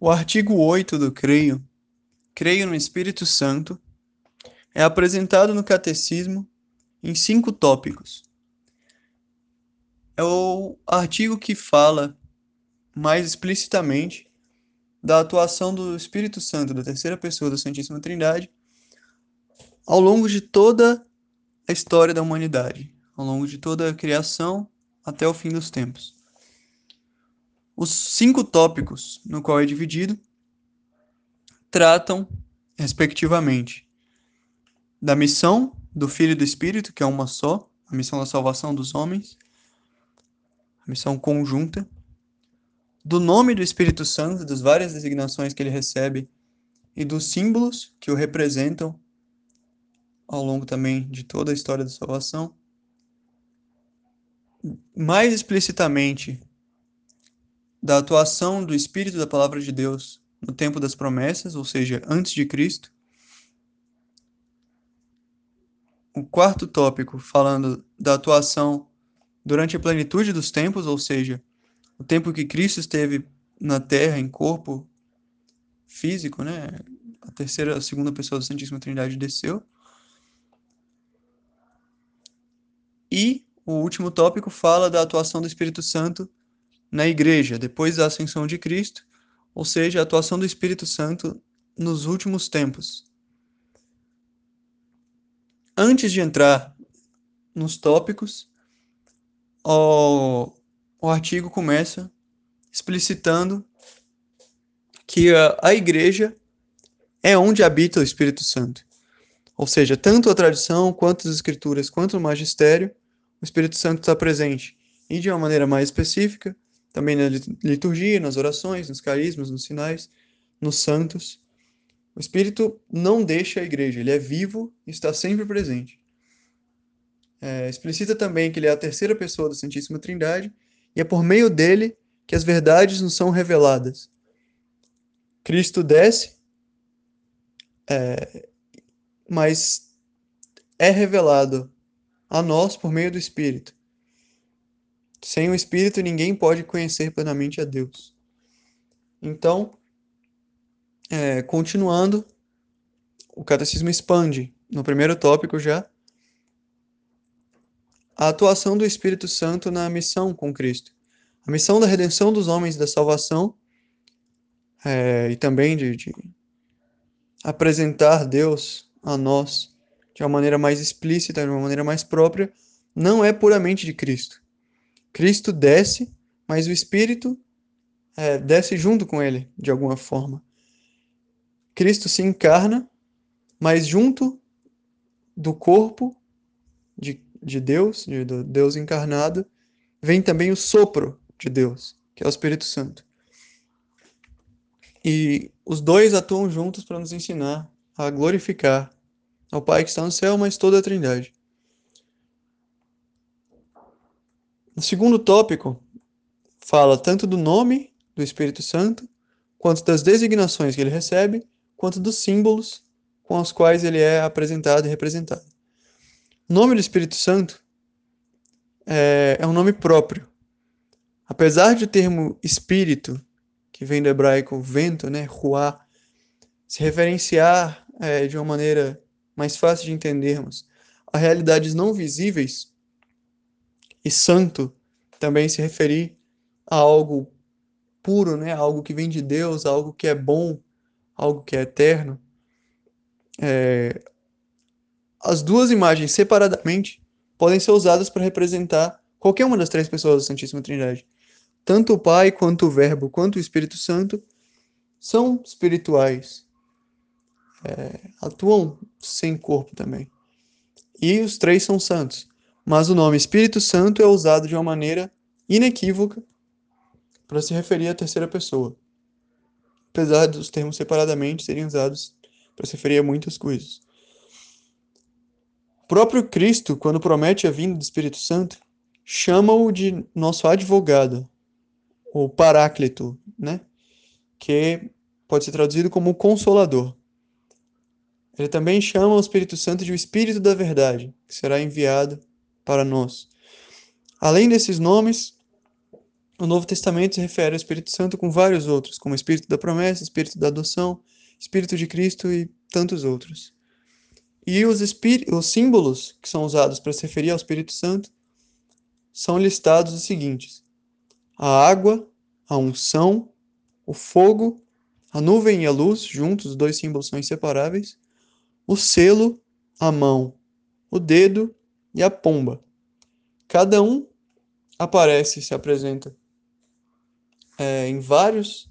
O artigo 8 do Creio, Creio no Espírito Santo, é apresentado no Catecismo em cinco tópicos. É o artigo que fala mais explicitamente da atuação do Espírito Santo, da terceira pessoa da Santíssima Trindade, ao longo de toda a história da humanidade, ao longo de toda a criação até o fim dos tempos. Os cinco tópicos no qual é dividido tratam, respectivamente, da missão do Filho do Espírito, que é uma só, a missão da salvação dos homens, a missão conjunta, do nome do Espírito Santo, das várias designações que ele recebe e dos símbolos que o representam ao longo também de toda a história da salvação. Mais explicitamente, da atuação do Espírito da Palavra de Deus no tempo das promessas, ou seja, antes de Cristo. O quarto tópico, falando da atuação durante a plenitude dos tempos, ou seja, o tempo que Cristo esteve na Terra em corpo físico, né? A terceira, a segunda pessoa da Santíssima Trindade desceu. E o último tópico fala da atuação do Espírito Santo na igreja, depois da ascensão de Cristo, ou seja, a atuação do Espírito Santo nos últimos tempos. Antes de entrar nos tópicos, o, o artigo começa explicitando que a, a igreja é onde habita o Espírito Santo. Ou seja, tanto a tradição, quanto as escrituras, quanto o magistério, o Espírito Santo está presente. E de uma maneira mais específica, também na liturgia, nas orações, nos carismas, nos sinais, nos santos. O Espírito não deixa a igreja, ele é vivo e está sempre presente. É, explicita também que ele é a terceira pessoa da Santíssima Trindade e é por meio dele que as verdades nos são reveladas. Cristo desce, é, mas é revelado a nós por meio do Espírito. Sem o Espírito, ninguém pode conhecer plenamente a Deus. Então, é, continuando, o catecismo expande, no primeiro tópico já, a atuação do Espírito Santo na missão com Cristo. A missão da redenção dos homens da salvação é, e também de, de apresentar Deus a nós de uma maneira mais explícita, de uma maneira mais própria, não é puramente de Cristo. Cristo desce, mas o Espírito é, desce junto com ele, de alguma forma. Cristo se encarna, mas junto do corpo de, de Deus, de, do Deus encarnado, vem também o sopro de Deus, que é o Espírito Santo. E os dois atuam juntos para nos ensinar a glorificar ao Pai que está no céu, mas toda a Trindade. O segundo tópico fala tanto do nome do Espírito Santo, quanto das designações que ele recebe, quanto dos símbolos com os quais ele é apresentado e representado. O nome do Espírito Santo é, é um nome próprio. Apesar de o termo espírito, que vem do hebraico vento, né, ruá, se referenciar é, de uma maneira mais fácil de entendermos a realidades não visíveis, e santo também se referir a algo puro, né? Algo que vem de Deus, algo que é bom, algo que é eterno. É... As duas imagens separadamente podem ser usadas para representar qualquer uma das três pessoas da Santíssima Trindade. Tanto o Pai, quanto o Verbo, quanto o Espírito Santo são espirituais. É... atuam sem corpo também. E os três são santos mas o nome Espírito Santo é usado de uma maneira inequívoca para se referir à terceira pessoa, apesar dos termos separadamente serem usados para se referir a muitas coisas. O próprio Cristo, quando promete a vinda do Espírito Santo, chama-o de nosso advogado, ou paráclito, né? que pode ser traduzido como consolador. Ele também chama o Espírito Santo de o Espírito da Verdade, que será enviado para nós. Além desses nomes, o Novo Testamento se refere ao Espírito Santo com vários outros, como Espírito da promessa, Espírito da adoção, Espírito de Cristo e tantos outros. E os, os símbolos que são usados para se referir ao Espírito Santo são listados os seguintes: a água, a unção, o fogo, a nuvem e a luz, juntos, os dois símbolos são inseparáveis, o selo, a mão, o dedo e a pomba. Cada um aparece, se apresenta é, em vários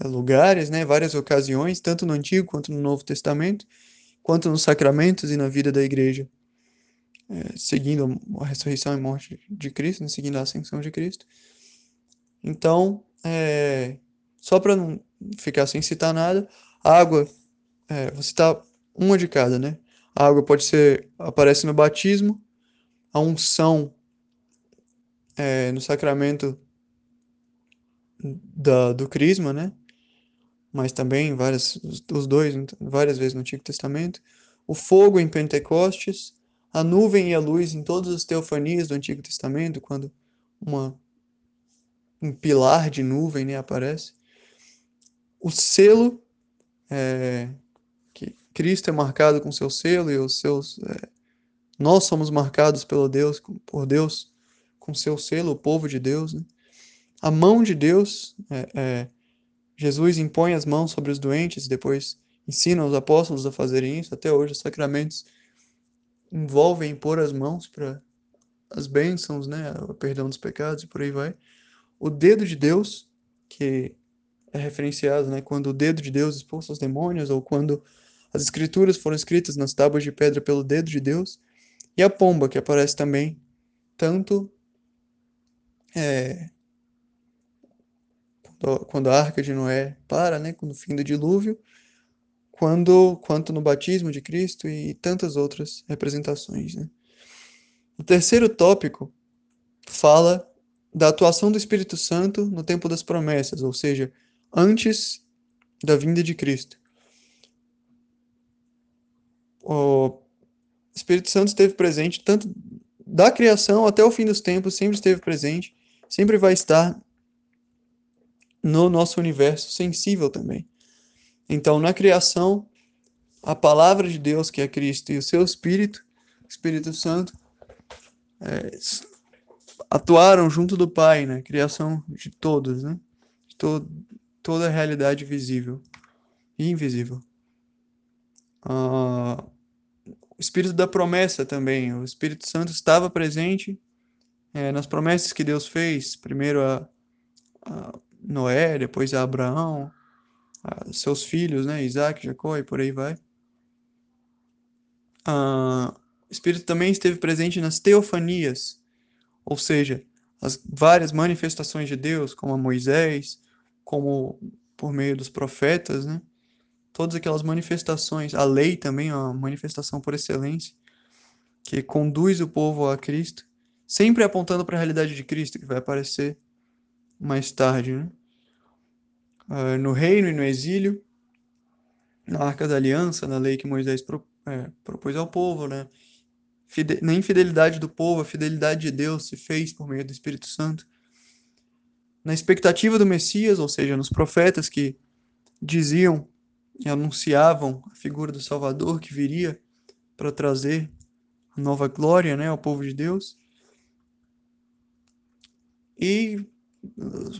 é, lugares, né, várias ocasiões, tanto no Antigo quanto no Novo Testamento, quanto nos sacramentos e na vida da igreja, é, seguindo a ressurreição e morte de Cristo, né, seguindo a ascensão de Cristo. Então, é, só para não ficar sem citar nada, água, é, vou citar uma de cada, né? A água pode ser, aparece no batismo, a unção é, no sacramento da, do crisma, né? Mas também várias, os dois, várias vezes no Antigo Testamento. O fogo em Pentecostes, a nuvem e a luz em todas as teofanias do Antigo Testamento, quando uma, um pilar de nuvem né, aparece. O selo, é, Cristo é marcado com seu selo e os seus. É, nós somos marcados pelo Deus, por Deus com seu selo, o povo de Deus. Né? a mão de Deus. É, é, Jesus impõe as mãos sobre os doentes, depois ensina os apóstolos a fazerem isso. Até hoje, os sacramentos envolvem impor as mãos para as bênçãos, né, o perdão dos pecados e por aí vai. O dedo de Deus, que é referenciado, né, quando o dedo de Deus expulsa os demônios ou quando as escrituras foram escritas nas tábuas de pedra pelo dedo de Deus. E a pomba, que aparece também tanto é, quando a arca de Noé para, né, no fim do dilúvio, quando, quanto no batismo de Cristo e tantas outras representações. Né? O terceiro tópico fala da atuação do Espírito Santo no tempo das promessas, ou seja, antes da vinda de Cristo. O Espírito Santo esteve presente tanto da criação até o fim dos tempos, sempre esteve presente, sempre vai estar no nosso universo sensível também. Então, na criação, a palavra de Deus, que é Cristo, e o seu Espírito, Espírito Santo, é, atuaram junto do Pai na né? criação de todos, né? De to toda a realidade visível e invisível. Ah, o Espírito da promessa também, o Espírito Santo estava presente é, nas promessas que Deus fez, primeiro a, a Noé, depois a Abraão, a seus filhos, né, Isaac, Jacó e por aí vai. Ah, o Espírito também esteve presente nas teofanias, ou seja, as várias manifestações de Deus, como a Moisés, como por meio dos profetas, né? Todas aquelas manifestações, a lei também é uma manifestação por excelência, que conduz o povo a Cristo, sempre apontando para a realidade de Cristo, que vai aparecer mais tarde, né? uh, no reino e no exílio, na Arca da Aliança, na lei que Moisés pro, é, propôs ao povo, né? Fide na infidelidade do povo, a fidelidade de Deus se fez por meio do Espírito Santo. Na expectativa do Messias, ou seja, nos profetas que diziam e anunciavam a figura do Salvador que viria para trazer a nova glória né, ao povo de Deus. E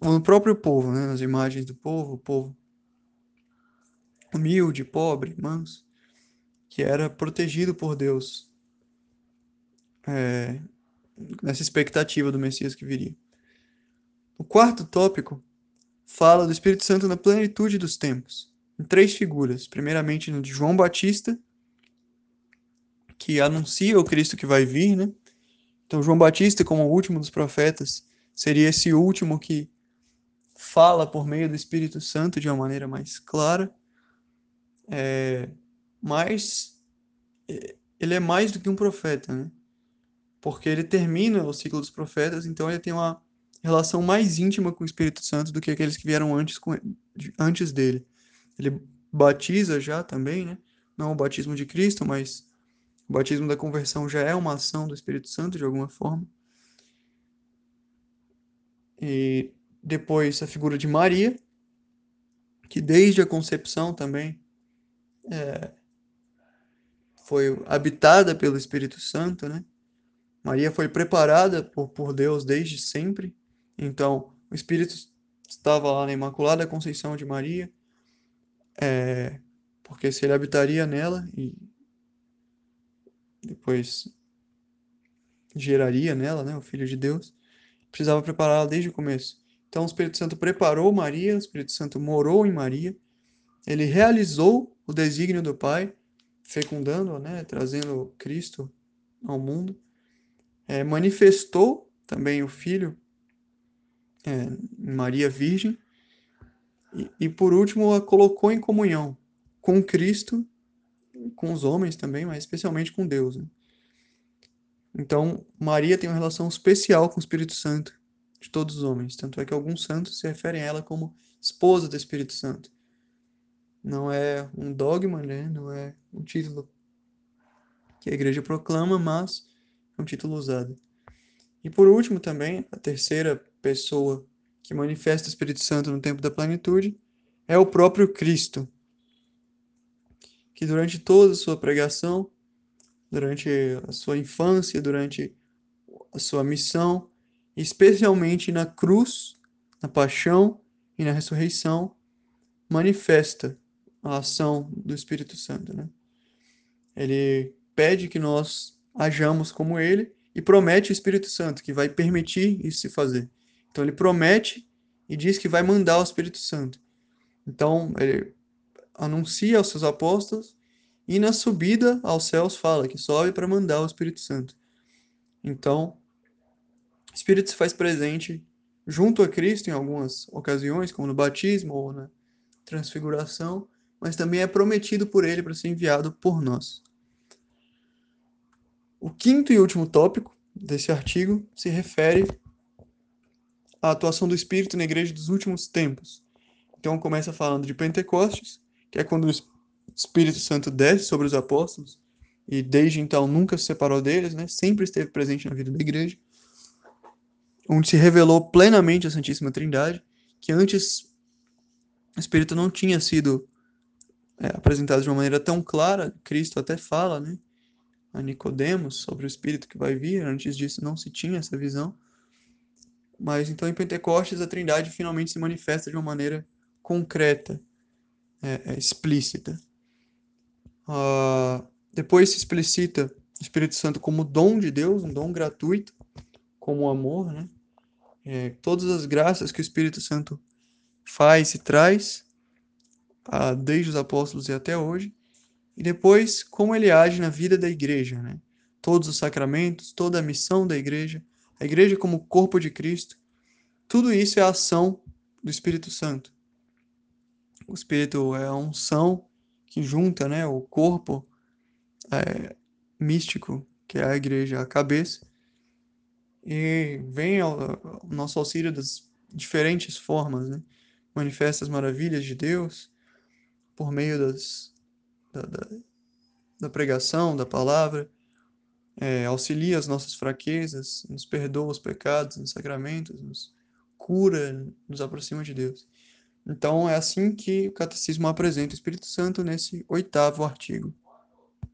no próprio povo, né? As imagens do povo, o povo humilde, pobre, manso, que era protegido por Deus é, nessa expectativa do Messias que viria. O quarto tópico fala do Espírito Santo na plenitude dos tempos, em três figuras. Primeiramente no de João Batista, que anuncia o Cristo que vai vir, né? Então João Batista, como o último dos profetas, seria esse último que fala por meio do Espírito Santo de uma maneira mais clara, é, mas é, ele é mais do que um profeta, né? Porque ele termina o ciclo dos profetas, então ele tem uma relação mais íntima com o Espírito Santo do que aqueles que vieram antes, com, antes dele. Ele batiza já também, né? Não o batismo de Cristo, mas o batismo da conversão já é uma ação do Espírito Santo de alguma forma. E depois a figura de Maria, que desde a concepção também é, foi habitada pelo Espírito Santo, né? Maria foi preparada por, por Deus desde sempre, então o Espírito estava lá na Imaculada Conceição de Maria, é, porque se ele habitaria nela e depois geraria nela, né, o Filho de Deus, precisava prepará-la desde o começo. Então o Espírito Santo preparou Maria, o Espírito Santo morou em Maria, ele realizou o desígnio do Pai, fecundando, né, trazendo Cristo ao mundo, é, manifestou também o Filho é, Maria Virgem, e, por último a colocou em comunhão com Cristo, com os homens também, mas especialmente com Deus. Né? Então, Maria tem uma relação especial com o Espírito Santo de todos os homens. Tanto é que alguns santos se referem a ela como esposa do Espírito Santo. Não é um dogma, né? não é um título que a igreja proclama, mas é um título usado. E por último também, a terceira pessoa que manifesta o Espírito Santo no tempo da plenitude é o próprio Cristo, que durante toda a sua pregação, durante a sua infância, durante a sua missão, especialmente na cruz, na paixão e na ressurreição, manifesta a ação do Espírito Santo. Né? Ele pede que nós hajamos como ele e promete o Espírito Santo que vai permitir isso se fazer. Então ele promete e diz que vai mandar o Espírito Santo. Então ele anuncia aos seus apóstolos e na subida aos céus fala que sobe para mandar o Espírito Santo. Então, o Espírito se faz presente junto a Cristo em algumas ocasiões, como no batismo ou na transfiguração, mas também é prometido por ele para ser enviado por nós. O quinto e último tópico desse artigo se refere à atuação do Espírito na igreja dos últimos tempos. Então começa falando de Pentecostes, que é quando o Espírito Santo desce sobre os apóstolos e desde então nunca se separou deles, né? Sempre esteve presente na vida da igreja, onde se revelou plenamente a Santíssima Trindade, que antes o Espírito não tinha sido é, apresentado de uma maneira tão clara. Cristo até fala, né? A Nicodemos sobre o Espírito que vai vir. Antes disso não se tinha essa visão. Mas então em Pentecostes a Trindade finalmente se manifesta de uma maneira concreta, é, é, explícita. Uh, depois se explicita o Espírito Santo como dom de Deus, um dom gratuito, como amor, né? É, todas as graças que o Espírito Santo faz e traz, uh, desde os apóstolos e até hoje, e depois como ele age na vida da igreja, né? Todos os sacramentos, toda a missão da igreja, a igreja como corpo de Cristo, tudo isso é a ação do Espírito Santo. O Espírito é a unção que junta né, o corpo é, místico, que é a igreja, a cabeça, e vem ao, ao nosso auxílio das diferentes formas, né? manifesta as maravilhas de Deus por meio das, da, da, da pregação, da palavra, é, auxilia as nossas fraquezas, nos perdoa os pecados, nos sacramentos, nos cura, nos aproxima de Deus. Então é assim que o catecismo apresenta o Espírito Santo nesse oitavo artigo.